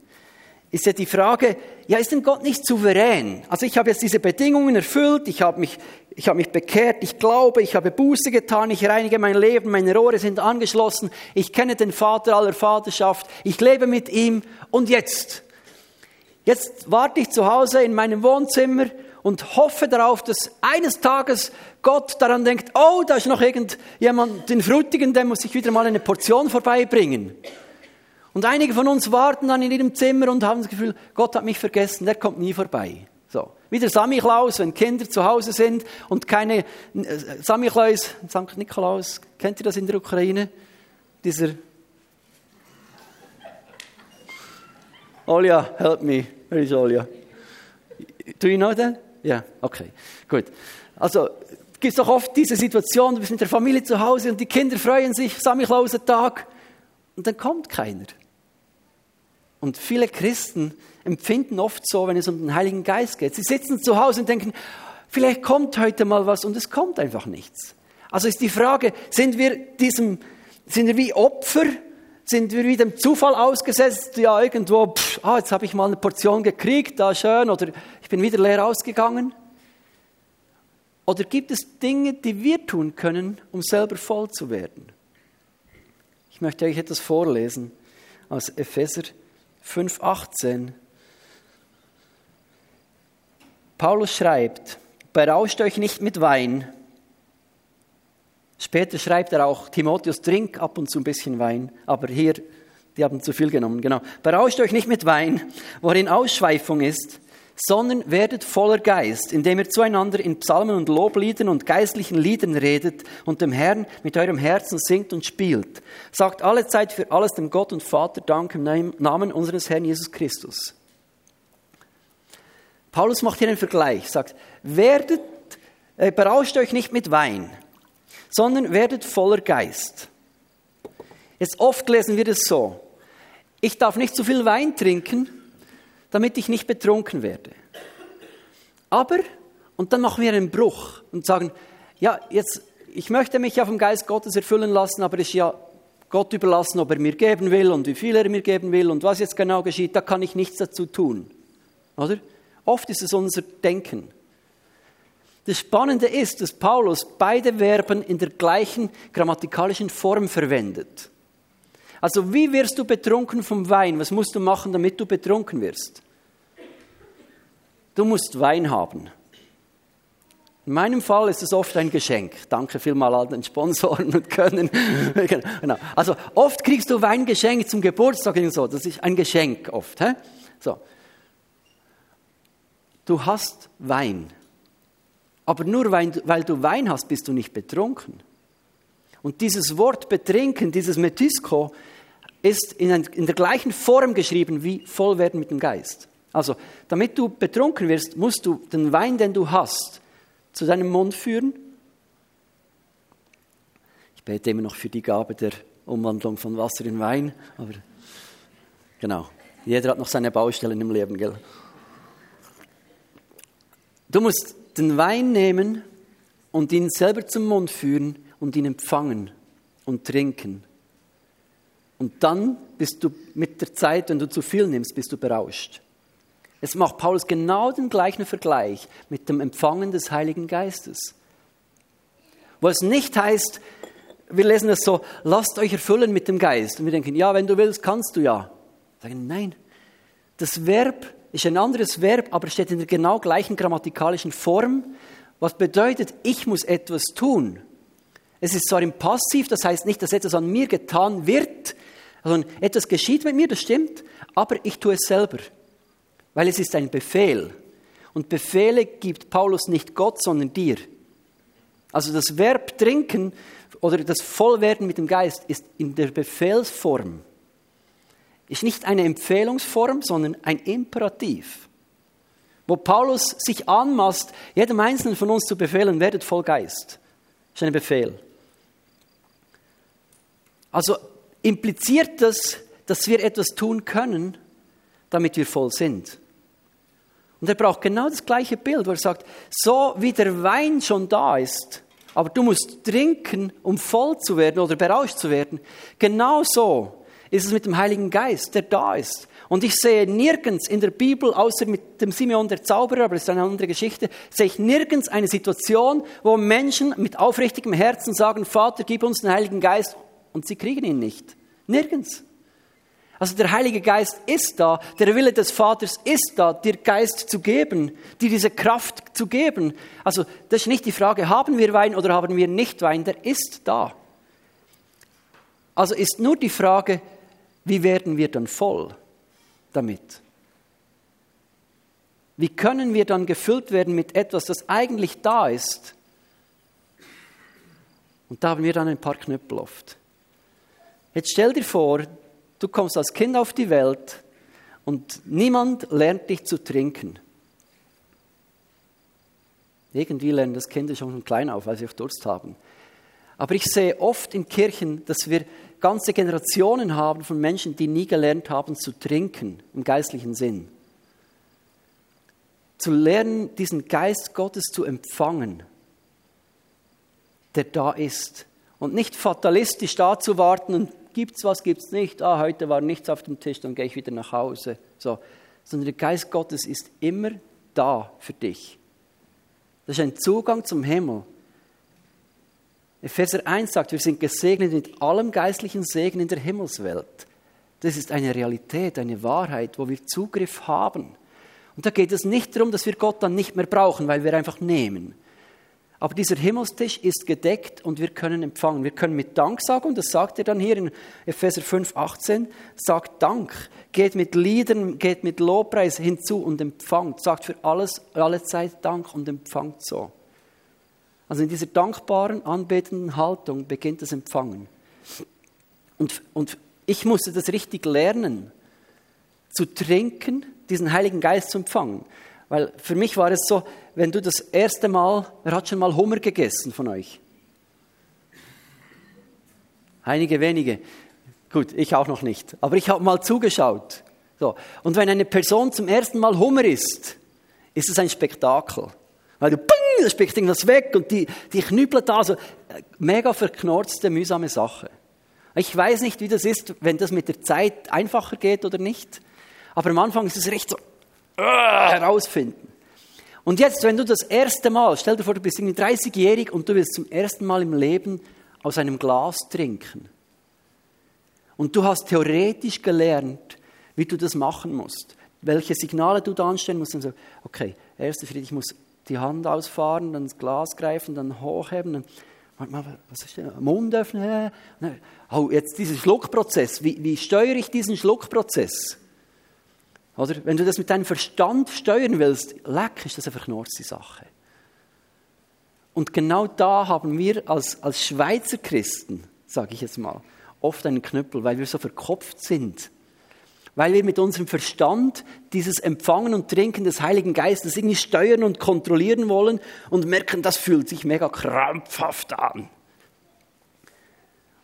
ist ja die Frage, ja, ist denn Gott nicht souverän? Also ich habe jetzt diese Bedingungen erfüllt, ich habe mich, ich habe mich bekehrt, ich glaube, ich habe Buße getan, ich reinige mein Leben, meine Rohre sind angeschlossen, ich kenne den Vater aller Vaterschaft, ich lebe mit ihm und jetzt? Jetzt warte ich zu Hause in meinem Wohnzimmer und hoffe darauf, dass eines Tages Gott daran denkt, oh, da ist noch irgendjemand, den Frutigen, der muss ich wieder mal eine Portion vorbeibringen. Und einige von uns warten dann in ihrem Zimmer und haben das Gefühl, Gott hat mich vergessen, der kommt nie vorbei. So. Wie der Samichlaus, wenn Kinder zu Hause sind und keine, äh, Samichlaus, St. Nikolaus, kennt ihr das in der Ukraine? Dieser, Olja, help me. Where is Olja? Do you know that? Ja, yeah. okay, gut. Also, gibt es doch oft diese Situation, du bist mit der Familie zu Hause und die Kinder freuen sich, Samichlausentag, und dann kommt keiner. Und viele Christen empfinden oft so, wenn es um den Heiligen Geist geht. Sie sitzen zu Hause und denken, vielleicht kommt heute mal was und es kommt einfach nichts. Also ist die Frage, sind wir diesem, sind wir wie Opfer? Sind wir wie dem Zufall ausgesetzt? Ja, irgendwo, pff, ah, jetzt habe ich mal eine Portion gekriegt, da schön, oder ich bin wieder leer ausgegangen. Oder gibt es Dinge, die wir tun können, um selber voll zu werden? Ich möchte euch etwas vorlesen aus Epheser 5,18. Paulus schreibt, berauscht euch nicht mit Wein. Später schreibt er auch, Timotheus, trink ab und zu ein bisschen Wein, aber hier, die haben zu viel genommen, genau. Berauscht euch nicht mit Wein, worin Ausschweifung ist, sondern werdet voller Geist, indem ihr zueinander in Psalmen und Lobliedern und geistlichen Liedern redet und dem Herrn mit eurem Herzen singt und spielt. Sagt alle Zeit für alles dem Gott und Vater Dank im Namen unseres Herrn Jesus Christus. Paulus macht hier einen Vergleich, sagt, werdet, äh, berauscht euch nicht mit Wein, sondern werdet voller Geist. Jetzt oft lesen wir das so, ich darf nicht zu viel Wein trinken, damit ich nicht betrunken werde. Aber, und dann machen wir einen Bruch und sagen, ja, jetzt, ich möchte mich ja vom Geist Gottes erfüllen lassen, aber es ist ja Gott überlassen, ob er mir geben will und wie viel er mir geben will und was jetzt genau geschieht, da kann ich nichts dazu tun. Oder? Oft ist es unser Denken. Das Spannende ist, dass Paulus beide Verben in der gleichen grammatikalischen Form verwendet. Also wie wirst du betrunken vom Wein? Was musst du machen, damit du betrunken wirst? Du musst Wein haben. In meinem Fall ist es oft ein Geschenk. Danke vielmal an den Sponsoren und Können. genau. Also oft kriegst du Wein geschenkt zum Geburtstag und so. Das ist ein Geschenk oft. He? So. Du hast Wein. Aber nur weil, du Wein hast, bist du nicht betrunken. Und dieses Wort betrinken, dieses Metisko, ist in der gleichen Form geschrieben wie voll werden mit dem Geist. Also, damit du betrunken wirst, musst du den Wein, den du hast, zu deinem Mund führen. Ich bete immer noch für die Gabe der Umwandlung von Wasser in Wein, aber genau, jeder hat noch seine Baustellen im Leben, gell? Du musst den Wein nehmen und ihn selber zum Mund führen und ihn empfangen und trinken. Und dann bist du mit der Zeit, wenn du zu viel nimmst, bist du berauscht. Es macht Paulus genau den gleichen Vergleich mit dem Empfangen des Heiligen Geistes. Wo es nicht heißt, wir lesen es so, lasst euch erfüllen mit dem Geist. Und wir denken, ja, wenn du willst, kannst du ja. Sagen, nein. Das Verb ist ein anderes Verb, aber steht in der genau gleichen grammatikalischen Form. Was bedeutet, ich muss etwas tun. Es ist zwar im Passiv, das heißt nicht, dass etwas an mir getan wird, sondern etwas geschieht mit mir, das stimmt, aber ich tue es selber weil es ist ein Befehl. Und Befehle gibt Paulus nicht Gott, sondern dir. Also das Verb trinken oder das Vollwerden mit dem Geist ist in der Befehlsform. Ist nicht eine Empfehlungsform, sondern ein Imperativ. Wo Paulus sich anmaßt, jedem Einzelnen von uns zu befehlen, werdet voll Geist. Ist ein Befehl. Also impliziert das, dass wir etwas tun können, damit wir voll sind. Und er braucht genau das gleiche Bild, wo er sagt, so wie der Wein schon da ist, aber du musst trinken, um voll zu werden oder berauscht zu werden, genau so ist es mit dem Heiligen Geist, der da ist. Und ich sehe nirgends in der Bibel, außer mit dem Simeon der Zauberer, aber das ist eine andere Geschichte, sehe ich nirgends eine Situation, wo Menschen mit aufrichtigem Herzen sagen, Vater, gib uns den Heiligen Geist, und sie kriegen ihn nicht. Nirgends. Also der Heilige Geist ist da, der Wille des Vaters ist da, dir Geist zu geben, dir diese Kraft zu geben. Also das ist nicht die Frage, haben wir Wein oder haben wir nicht Wein, der ist da. Also ist nur die Frage, wie werden wir dann voll damit? Wie können wir dann gefüllt werden mit etwas, das eigentlich da ist? Und da haben wir dann ein paar Knüppel oft. Jetzt stell dir vor, Du kommst als Kind auf die Welt und niemand lernt dich zu trinken. Irgendwie lernen das Kinder schon von klein auf, weil sie auch Durst haben. Aber ich sehe oft in Kirchen, dass wir ganze Generationen haben von Menschen, die nie gelernt haben zu trinken, im geistlichen Sinn. Zu lernen, diesen Geist Gottes zu empfangen, der da ist. Und nicht fatalistisch da zu warten und Gibt's was, gibt's nicht? Ah, heute war nichts auf dem Tisch, dann gehe ich wieder nach Hause. So. Sondern der Geist Gottes ist immer da für dich. Das ist ein Zugang zum Himmel. Epheser 1 sagt, wir sind gesegnet mit allem geistlichen Segen in der Himmelswelt. Das ist eine Realität, eine Wahrheit, wo wir Zugriff haben. Und da geht es nicht darum, dass wir Gott dann nicht mehr brauchen, weil wir einfach nehmen. Aber dieser Himmelstisch ist gedeckt und wir können empfangen. Wir können mit Dank sagen, und das sagt er dann hier in Epheser 5, 18, sagt Dank, geht mit Liedern, geht mit Lobpreis hinzu und empfangt. Sagt für alles, alle Zeit Dank und empfangt so. Also in dieser dankbaren, anbetenden Haltung beginnt das Empfangen. Und, und ich musste das richtig lernen, zu trinken, diesen Heiligen Geist zu empfangen. Weil für mich war es so, wenn du das erste Mal, wer hat schon mal Hummer gegessen von euch? Einige wenige. Gut, ich auch noch nicht. Aber ich habe mal zugeschaut. So. Und wenn eine Person zum ersten Mal Hummer isst, ist es ein Spektakel. Weil du, bing, da spricht irgendwas weg und die, die knüppeln da. So, mega verknorzte, mühsame Sache. Ich weiß nicht, wie das ist, wenn das mit der Zeit einfacher geht oder nicht. Aber am Anfang ist es recht so, Ah, herausfinden. Und jetzt, wenn du das erste Mal, stell dir vor, du bist 30-jährig und du willst zum ersten Mal im Leben aus einem Glas trinken. Und du hast theoretisch gelernt, wie du das machen musst, welche Signale du da anstellen musst. Und so, okay, erster Schritt, ich muss die Hand ausfahren, dann das Glas greifen, dann hochheben, dann was ist denn? Mund öffnen. Oh, jetzt dieser Schluckprozess. Wie, wie steuere ich diesen Schluckprozess? Oder? Wenn du das mit deinem Verstand steuern willst, leck, ist das eine verknorzte Sache. Und genau da haben wir als, als Schweizer Christen, sage ich jetzt mal, oft einen Knüppel, weil wir so verkopft sind. Weil wir mit unserem Verstand dieses Empfangen und Trinken des Heiligen Geistes irgendwie steuern und kontrollieren wollen und merken, das fühlt sich mega krampfhaft an.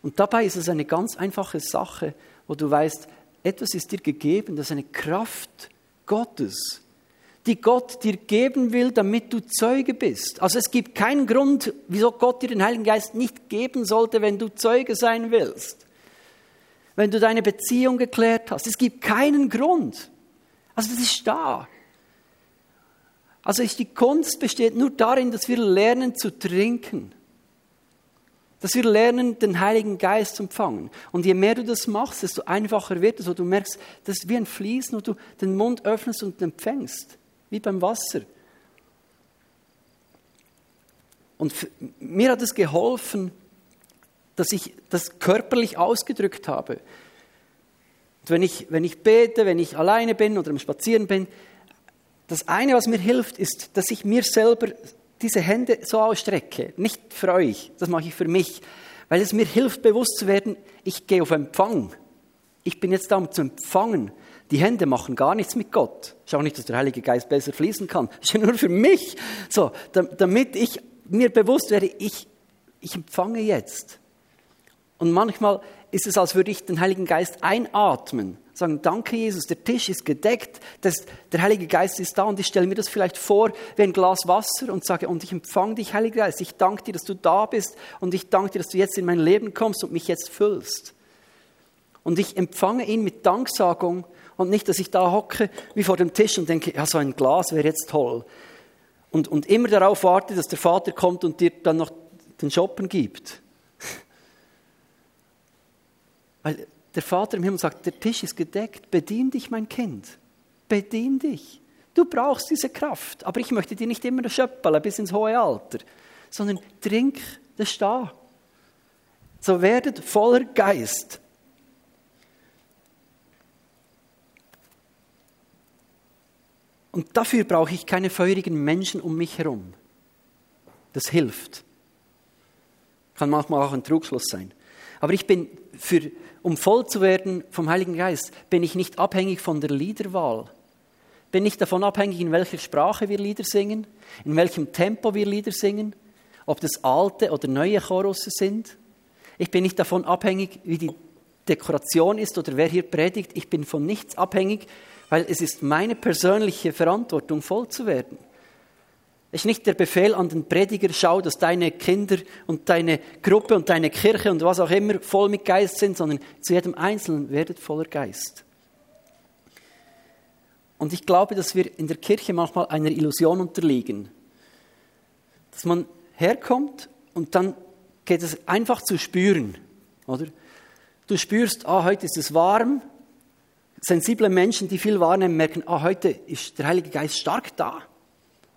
Und dabei ist es eine ganz einfache Sache, wo du weißt, etwas ist dir gegeben, das ist eine Kraft Gottes, die Gott dir geben will, damit du Zeuge bist. Also es gibt keinen Grund, wieso Gott dir den Heiligen Geist nicht geben sollte, wenn du Zeuge sein willst. Wenn du deine Beziehung geklärt hast. Es gibt keinen Grund. Also das ist da. Also die Kunst besteht nur darin, dass wir lernen zu trinken dass wir lernen, den Heiligen Geist zu empfangen. Und je mehr du das machst, desto einfacher wird es, wo du merkst, das ist wie ein Fließen, wo du den Mund öffnest und empfängst, wie beim Wasser. Und mir hat es geholfen, dass ich das körperlich ausgedrückt habe. Und wenn ich, wenn ich bete, wenn ich alleine bin oder am Spazieren bin, das eine, was mir hilft, ist, dass ich mir selber diese Hände so ausstrecke, nicht für euch, das mache ich für mich, weil es mir hilft, bewusst zu werden, ich gehe auf Empfang. Ich bin jetzt da, um zu empfangen. Die Hände machen gar nichts mit Gott. Schau nicht, dass der Heilige Geist besser fließen kann. Das ist ja nur für mich. So, damit ich mir bewusst werde, ich, ich empfange jetzt. Und manchmal ist es, als würde ich den Heiligen Geist einatmen. Sagen, danke Jesus, der Tisch ist gedeckt, das, der Heilige Geist ist da und ich stelle mir das vielleicht vor wie ein Glas Wasser und sage, und ich empfange dich, Heiliger Geist, ich danke dir, dass du da bist und ich danke dir, dass du jetzt in mein Leben kommst und mich jetzt füllst. Und ich empfange ihn mit Danksagung und nicht, dass ich da hocke wie vor dem Tisch und denke, ja, so ein Glas wäre jetzt toll. Und, und immer darauf warte, dass der Vater kommt und dir dann noch den Shoppen gibt. Weil der Vater im Himmel sagt, der Tisch ist gedeckt, bedien dich, mein Kind, bedien dich. Du brauchst diese Kraft, aber ich möchte dir nicht immer schöppeln bis ins hohe Alter, sondern trink, das da. So werdet voller Geist. Und dafür brauche ich keine feurigen Menschen um mich herum. Das hilft. Kann manchmal auch ein Trugschluss sein. Aber ich bin, für, um voll zu werden vom Heiligen Geist, bin ich nicht abhängig von der Liederwahl. Bin nicht davon abhängig, in welcher Sprache wir Lieder singen, in welchem Tempo wir Lieder singen, ob das alte oder neue Chorusse sind. Ich bin nicht davon abhängig, wie die Dekoration ist oder wer hier predigt. Ich bin von nichts abhängig, weil es ist meine persönliche Verantwortung, voll zu werden. Ist nicht der Befehl an den Prediger, schau, dass deine Kinder und deine Gruppe und deine Kirche und was auch immer voll mit Geist sind, sondern zu jedem Einzelnen werdet voller Geist. Und ich glaube, dass wir in der Kirche manchmal einer Illusion unterliegen. Dass man herkommt und dann geht es einfach zu spüren, oder? Du spürst, ah, heute ist es warm, sensible Menschen, die viel wahrnehmen, merken, ah, heute ist der Heilige Geist stark da.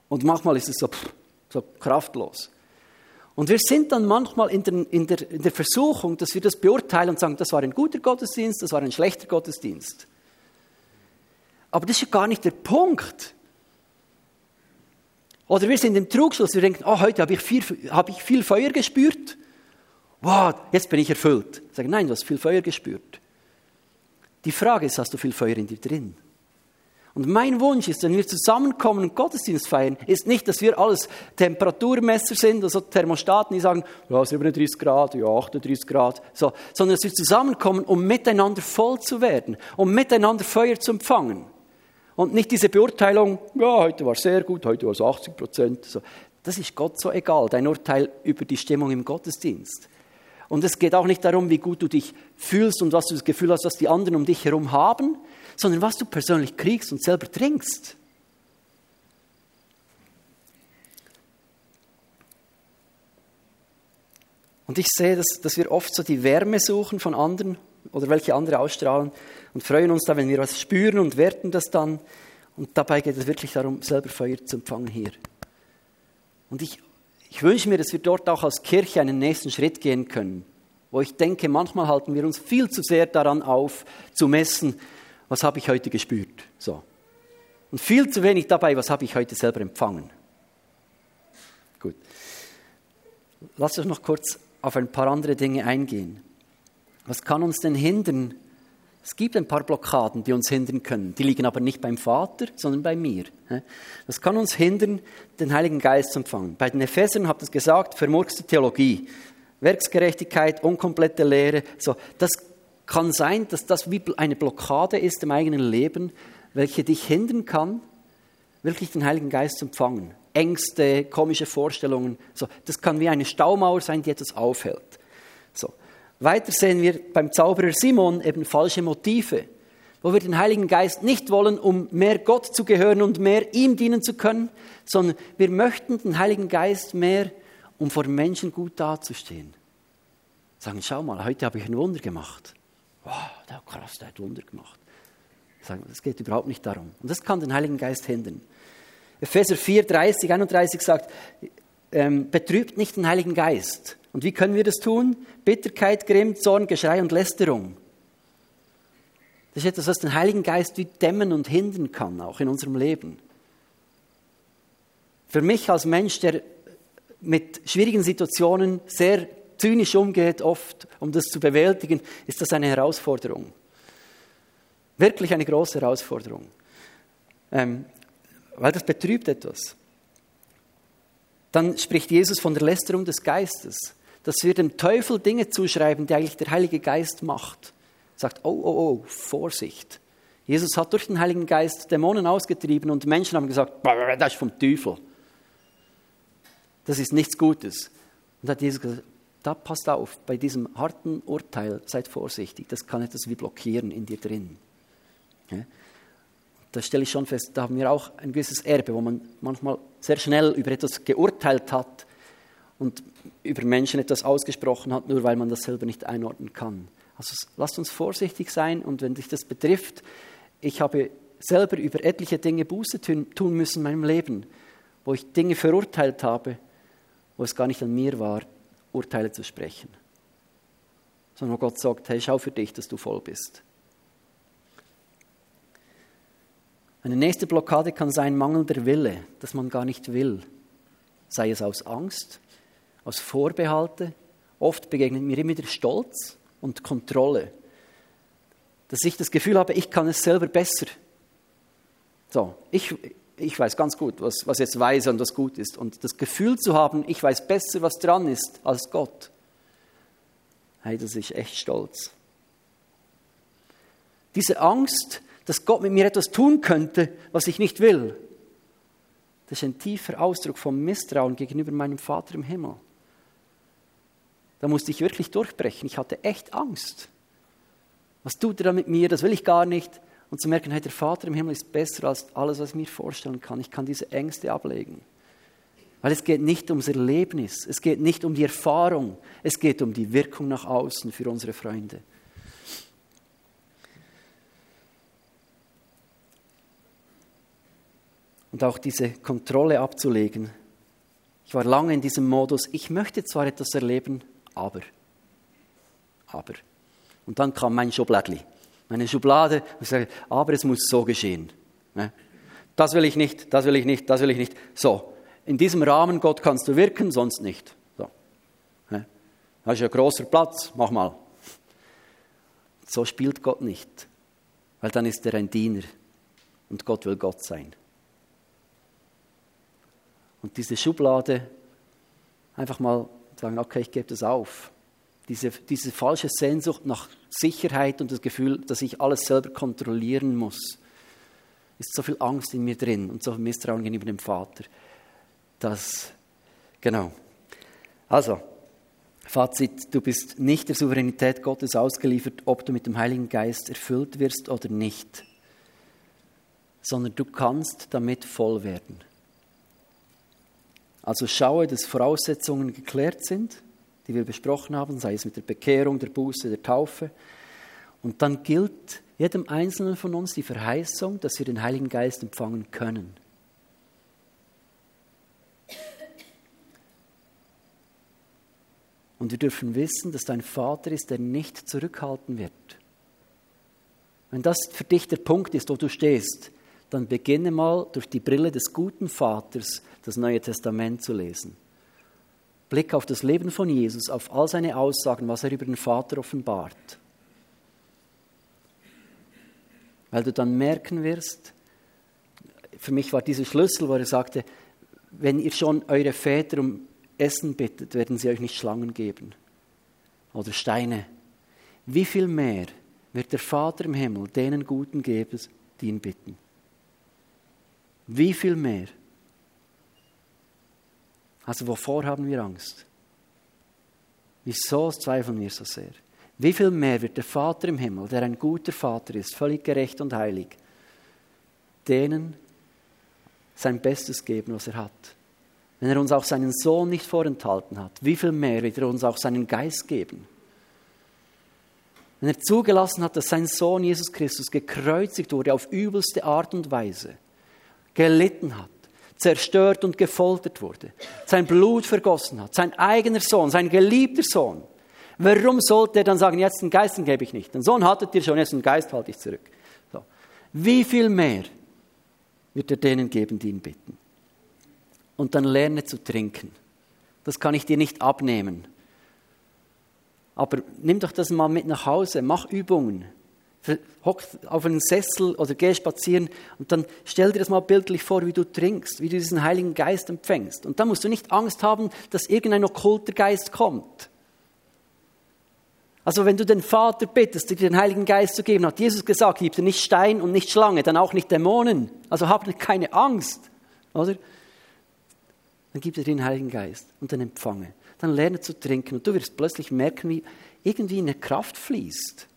Und manchmal ist es so, pff, so kraftlos. Und wir sind dann manchmal in der, in, der, in der Versuchung, dass wir das beurteilen und sagen, das war ein guter Gottesdienst, das war ein schlechter Gottesdienst. Aber das ist ja gar nicht der Punkt. Oder wir sind im Trugschluss, wir denken, oh, heute habe ich, viel, habe ich viel Feuer gespürt. Wow, jetzt bin ich erfüllt. Ich sage, nein, du hast viel Feuer gespürt. Die Frage ist, hast du viel Feuer in dir drin? Und mein Wunsch ist, wenn wir zusammenkommen und Gottesdienst feiern, ist nicht, dass wir alles Temperaturmesser sind, also Thermostaten, die sagen, ja, 37 Grad, ja, 38 Grad, so, sondern dass wir zusammenkommen, um miteinander voll zu werden, um miteinander Feuer zu empfangen. Und nicht diese Beurteilung, ja, heute war es sehr gut, heute war es 80 Prozent. So. Das ist Gott so egal, dein Urteil über die Stimmung im Gottesdienst. Und es geht auch nicht darum, wie gut du dich fühlst und was du das Gefühl hast, was die anderen um dich herum haben, sondern was du persönlich kriegst und selber trinkst. Und ich sehe, dass, dass wir oft so die Wärme suchen von anderen oder welche andere ausstrahlen und freuen uns da, wenn wir was spüren und werten das dann. Und dabei geht es wirklich darum, selber Feuer zu empfangen hier. Und ich ich wünsche mir, dass wir dort auch als Kirche einen nächsten Schritt gehen können, wo ich denke, manchmal halten wir uns viel zu sehr daran auf, zu messen, was habe ich heute gespürt. So. Und viel zu wenig dabei, was habe ich heute selber empfangen. Gut. Lass uns noch kurz auf ein paar andere Dinge eingehen. Was kann uns denn hindern, es gibt ein paar Blockaden, die uns hindern können. Die liegen aber nicht beim Vater, sondern bei mir. Das kann uns hindern, den Heiligen Geist zu empfangen. Bei den Ephesern habt ihr es gesagt, vermurkste Theologie, Werksgerechtigkeit, unkomplette Lehre. So, das kann sein, dass das wie eine Blockade ist im eigenen Leben, welche dich hindern kann, wirklich den Heiligen Geist zu empfangen. Ängste, komische Vorstellungen. So, das kann wie eine Staumauer sein, die etwas aufhält. So. Weiter sehen wir beim Zauberer Simon eben falsche Motive, wo wir den Heiligen Geist nicht wollen, um mehr Gott zu gehören und mehr ihm dienen zu können, sondern wir möchten den Heiligen Geist mehr, um vor Menschen gut dazustehen. Sagen, schau mal, heute habe ich ein Wunder gemacht. Wow, der krass, der hat Wunder gemacht. Sagen, es geht überhaupt nicht darum. Und das kann den Heiligen Geist hindern. Epheser 4, 30, 31 sagt, ähm, betrübt nicht den Heiligen Geist. Und wie können wir das tun? Bitterkeit, Grimm, Zorn, Geschrei und Lästerung. Das ist etwas, was den Heiligen Geist wie dämmen und hindern kann, auch in unserem Leben. Für mich als Mensch, der mit schwierigen Situationen sehr zynisch umgeht, oft, um das zu bewältigen, ist das eine Herausforderung. Wirklich eine große Herausforderung. Ähm, weil das betrübt etwas. Dann spricht Jesus von der Lästerung des Geistes dass wir dem Teufel Dinge zuschreiben, die eigentlich der Heilige Geist macht. Sagt, oh, oh, oh, Vorsicht. Jesus hat durch den Heiligen Geist Dämonen ausgetrieben und Menschen haben gesagt, das ist vom Teufel. Das ist nichts Gutes. Und hat Jesus gesagt, da passt auf, bei diesem harten Urteil seid vorsichtig, das kann etwas wie blockieren in dir drin. Ja? Da stelle ich schon fest, da haben wir auch ein gewisses Erbe, wo man manchmal sehr schnell über etwas geurteilt hat und über Menschen etwas ausgesprochen hat, nur weil man das selber nicht einordnen kann. Also lasst uns vorsichtig sein und wenn dich das betrifft, ich habe selber über etliche Dinge Buße tun müssen in meinem Leben, wo ich Dinge verurteilt habe, wo es gar nicht an mir war, Urteile zu sprechen. Sondern Gott sagt, hey, schau für dich, dass du voll bist. Eine nächste Blockade kann sein mangelnder Wille, dass man gar nicht will. Sei es aus Angst, aus Vorbehalte. Oft begegnet mir immer wieder Stolz und Kontrolle. Dass ich das Gefühl habe, ich kann es selber besser. So, ich, ich weiß ganz gut, was, was jetzt weise und was gut ist. Und das Gefühl zu haben, ich weiß besser, was dran ist als Gott, hey, das ist echt stolz. Diese Angst, dass Gott mit mir etwas tun könnte, was ich nicht will, das ist ein tiefer Ausdruck vom Misstrauen gegenüber meinem Vater im Himmel. Da musste ich wirklich durchbrechen. Ich hatte echt Angst. Was tut er da mit mir? Das will ich gar nicht und zu merken, hey, der Vater im Himmel ist besser als alles, was ich mir vorstellen kann. Ich kann diese Ängste ablegen. Weil es geht nicht ums Erlebnis, es geht nicht um die Erfahrung, es geht um die Wirkung nach außen für unsere Freunde. Und auch diese Kontrolle abzulegen. Ich war lange in diesem Modus, ich möchte zwar etwas erleben, aber, aber. Und dann kam mein Schubladli meine Schublade und sage, aber es muss so geschehen. Ne? Das will ich nicht, das will ich nicht, das will ich nicht. So, in diesem Rahmen, Gott, kannst du wirken, sonst nicht. So. Ne? Das ist ein großer Platz, mach mal. So spielt Gott nicht, weil dann ist er ein Diener und Gott will Gott sein. Und diese Schublade, einfach mal sagen, okay, ich gebe das auf. Diese, diese falsche Sehnsucht nach Sicherheit und das Gefühl, dass ich alles selber kontrollieren muss. Ist so viel Angst in mir drin und so viel Misstrauen gegenüber dem Vater. Das, genau. Also, Fazit, du bist nicht der Souveränität Gottes ausgeliefert, ob du mit dem Heiligen Geist erfüllt wirst oder nicht, sondern du kannst damit voll werden. Also schaue, dass Voraussetzungen geklärt sind die wir besprochen haben, sei es mit der Bekehrung, der Buße, der Taufe. Und dann gilt jedem Einzelnen von uns die Verheißung, dass wir den Heiligen Geist empfangen können. Und wir dürfen wissen, dass dein Vater ist, der nicht zurückhalten wird. Wenn das für dich der Punkt ist, wo du stehst, dann beginne mal durch die Brille des guten Vaters das Neue Testament zu lesen. Blick auf das Leben von Jesus, auf all seine Aussagen, was er über den Vater offenbart. Weil du dann merken wirst, für mich war dieser Schlüssel, wo er sagte, wenn ihr schon eure Väter um Essen bittet, werden sie euch nicht Schlangen geben oder Steine. Wie viel mehr wird der Vater im Himmel denen Guten geben, die ihn bitten? Wie viel mehr? Also wovor haben wir Angst? Wieso zweifeln wir so sehr? Wie viel mehr wird der Vater im Himmel, der ein guter Vater ist, völlig gerecht und heilig, denen sein Bestes geben, was er hat? Wenn er uns auch seinen Sohn nicht vorenthalten hat, wie viel mehr wird er uns auch seinen Geist geben? Wenn er zugelassen hat, dass sein Sohn Jesus Christus gekreuzigt wurde auf übelste Art und Weise, gelitten hat, zerstört und gefoltert wurde, sein Blut vergossen hat, sein eigener Sohn, sein geliebter Sohn. Warum sollte er dann sagen, jetzt den Geist gebe ich nicht? Den Sohn hattet ihr schon, jetzt den Geist halte ich zurück. So. Wie viel mehr wird er denen geben, die ihn bitten? Und dann lerne zu trinken. Das kann ich dir nicht abnehmen. Aber nimm doch das mal mit nach Hause, mach Übungen hock auf einen Sessel oder geh spazieren und dann stell dir das mal bildlich vor, wie du trinkst, wie du diesen Heiligen Geist empfängst. Und dann musst du nicht Angst haben, dass irgendein okkulter Geist kommt. Also wenn du den Vater bittest, dir den Heiligen Geist zu geben, hat Jesus gesagt, gib dir nicht Stein und nicht Schlange, dann auch nicht Dämonen. Also hab keine Angst, oder? Dann gib dir den Heiligen Geist und dann empfange dann lerne zu trinken. Und du wirst plötzlich merken, wie irgendwie eine Kraft fließt.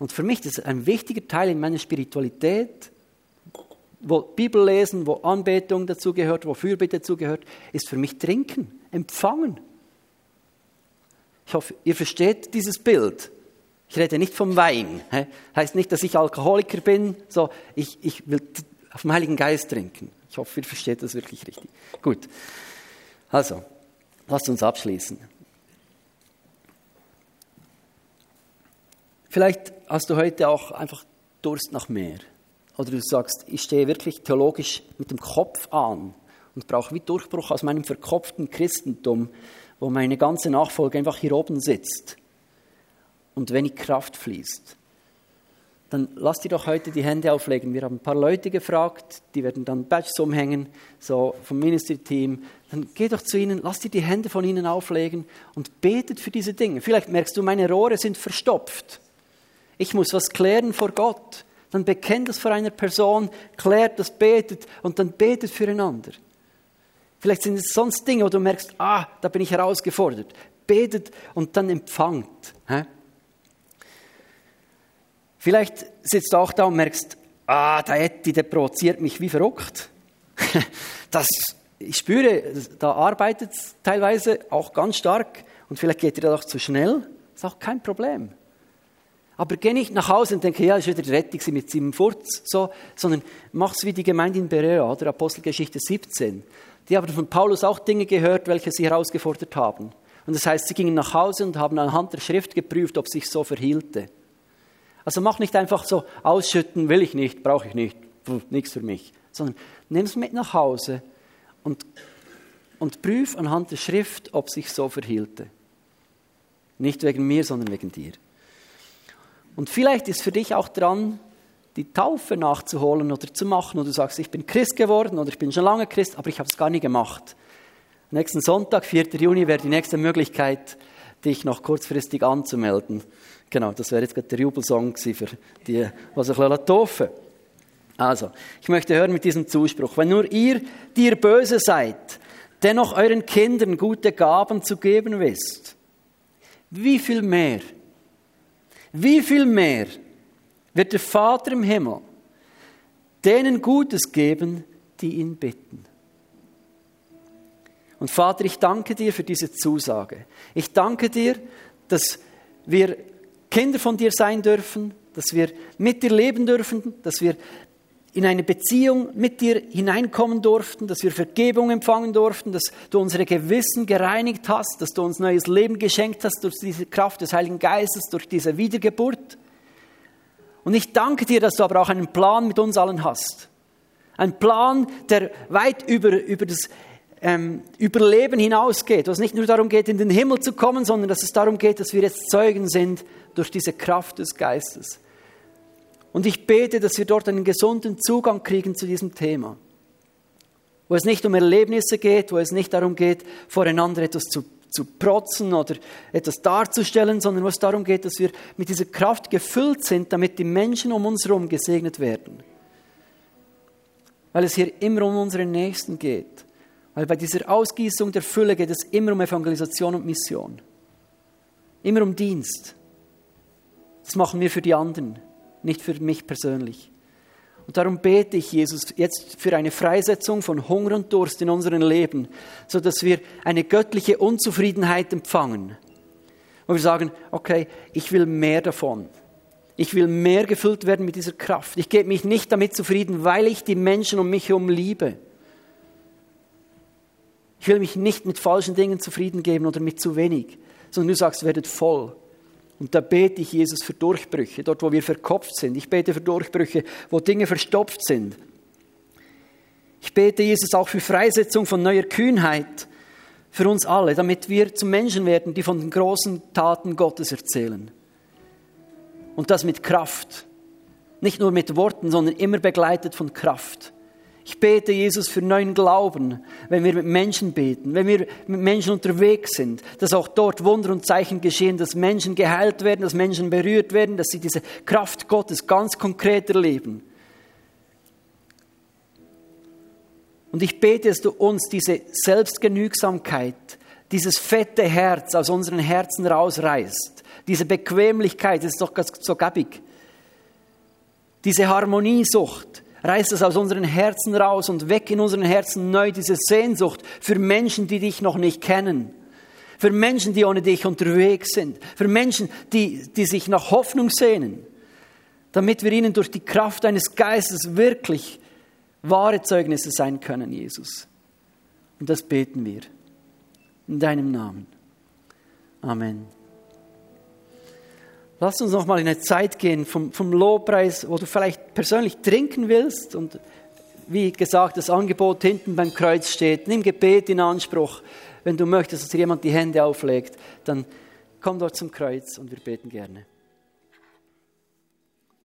Und für mich ist das ein wichtiger Teil in meiner Spiritualität, wo Bibel lesen, wo Anbetung dazugehört, wo Fürbitte dazugehört, ist für mich Trinken, Empfangen. Ich hoffe, ihr versteht dieses Bild. Ich rede nicht vom Wein. He? Heißt nicht, dass ich Alkoholiker bin. So, ich, ich will auf dem Heiligen Geist trinken. Ich hoffe, ihr versteht das wirklich richtig. Gut. Also, lasst uns abschließen. Vielleicht hast du heute auch einfach Durst nach mehr. Oder du sagst, ich stehe wirklich theologisch mit dem Kopf an und brauche wie Durchbruch aus meinem verkopften Christentum, wo meine ganze Nachfolge einfach hier oben sitzt und wenig Kraft fließt. Dann lass dir doch heute die Hände auflegen. Wir haben ein paar Leute gefragt, die werden dann Badges umhängen, so vom Ministry-Team. Dann geh doch zu ihnen, lass dir die Hände von ihnen auflegen und betet für diese Dinge. Vielleicht merkst du, meine Rohre sind verstopft ich muss was klären vor Gott. Dann bekennt das vor einer Person, klärt das, betet und dann betet füreinander. Vielleicht sind es sonst Dinge, wo du merkst, ah, da bin ich herausgefordert. Betet und dann empfangt. Vielleicht sitzt du auch da und merkst, ah, der Etti, der provoziert mich wie verrückt. Das, ich spüre, da arbeitet es teilweise auch ganz stark und vielleicht geht dir das auch zu schnell. Das ist auch kein Problem. Aber geh nicht nach Hause und denke, ja, ist wieder die Rettung mit seinem Furz, so, sondern mach's wie die Gemeinde in Berea, oder Apostelgeschichte 17. Die haben von Paulus auch Dinge gehört, welche sie herausgefordert haben. Und das heißt, sie gingen nach Hause und haben anhand der Schrift geprüft, ob sich so verhielte. Also mach nicht einfach so ausschütten, will ich nicht, brauche ich nicht, nichts für mich, sondern nimm es mit nach Hause und, und prüf anhand der Schrift, ob sich so verhielte. Nicht wegen mir, sondern wegen dir. Und vielleicht ist für dich auch dran, die Taufe nachzuholen oder zu machen. Und du sagst, ich bin Christ geworden oder ich bin schon lange Christ, aber ich habe es gar nie gemacht. Nächsten Sonntag, 4. Juni, wäre die nächste Möglichkeit, dich noch kurzfristig anzumelden. Genau, das wäre jetzt gerade der Jubelsong für die, was ich taufen Also, ich möchte hören mit diesem Zuspruch. Wenn nur ihr, die ihr böse seid, dennoch euren Kindern gute Gaben zu geben wisst, wie viel mehr wie viel mehr wird der Vater im Himmel denen Gutes geben, die ihn bitten? Und Vater, ich danke dir für diese Zusage. Ich danke dir, dass wir Kinder von dir sein dürfen, dass wir mit dir leben dürfen, dass wir in eine Beziehung mit dir hineinkommen durften, dass wir Vergebung empfangen durften, dass du unsere Gewissen gereinigt hast, dass du uns neues Leben geschenkt hast durch diese Kraft des Heiligen Geistes, durch diese Wiedergeburt. Und ich danke dir, dass du aber auch einen Plan mit uns allen hast. Ein Plan, der weit über, über das ähm, Überleben hinausgeht, wo es nicht nur darum geht, in den Himmel zu kommen, sondern dass es darum geht, dass wir jetzt Zeugen sind durch diese Kraft des Geistes. Und ich bete, dass wir dort einen gesunden Zugang kriegen zu diesem Thema. Wo es nicht um Erlebnisse geht, wo es nicht darum geht, voreinander etwas zu, zu protzen oder etwas darzustellen, sondern wo es darum geht, dass wir mit dieser Kraft gefüllt sind, damit die Menschen um uns herum gesegnet werden. Weil es hier immer um unsere Nächsten geht. Weil bei dieser Ausgießung der Fülle geht es immer um Evangelisation und Mission. Immer um Dienst. Das machen wir für die anderen nicht für mich persönlich. Und darum bete ich, Jesus, jetzt für eine Freisetzung von Hunger und Durst in unserem Leben, so dass wir eine göttliche Unzufriedenheit empfangen. Wo wir sagen, okay, ich will mehr davon. Ich will mehr gefüllt werden mit dieser Kraft. Ich gebe mich nicht damit zufrieden, weil ich die Menschen um mich herum liebe. Ich will mich nicht mit falschen Dingen zufrieden geben oder mit zu wenig, sondern du sagst, werdet voll. Und da bete ich Jesus für Durchbrüche, dort wo wir verkopft sind. Ich bete für Durchbrüche, wo Dinge verstopft sind. Ich bete Jesus auch für Freisetzung von neuer Kühnheit für uns alle, damit wir zu Menschen werden, die von den großen Taten Gottes erzählen. Und das mit Kraft. Nicht nur mit Worten, sondern immer begleitet von Kraft. Ich bete, Jesus, für neuen Glauben, wenn wir mit Menschen beten, wenn wir mit Menschen unterwegs sind, dass auch dort Wunder und Zeichen geschehen, dass Menschen geheilt werden, dass Menschen berührt werden, dass sie diese Kraft Gottes ganz konkret erleben. Und ich bete, dass du uns diese Selbstgenügsamkeit, dieses fette Herz aus unseren Herzen rausreißt. Diese Bequemlichkeit, das ist doch so gabbig. Diese Harmoniesucht, reißt es aus unseren Herzen raus und weg in unseren Herzen neu diese Sehnsucht für Menschen, die dich noch nicht kennen. Für Menschen, die ohne dich unterwegs sind. Für Menschen, die, die sich nach Hoffnung sehnen. Damit wir ihnen durch die Kraft deines Geistes wirklich wahre Zeugnisse sein können, Jesus. Und das beten wir. In deinem Namen. Amen. Lass uns noch mal in eine Zeit gehen vom, vom Lobpreis, wo du vielleicht persönlich trinken willst und wie gesagt, das Angebot hinten beim Kreuz steht. Nimm Gebet in Anspruch. Wenn du möchtest, dass dir jemand die Hände auflegt, dann komm dort zum Kreuz und wir beten gerne.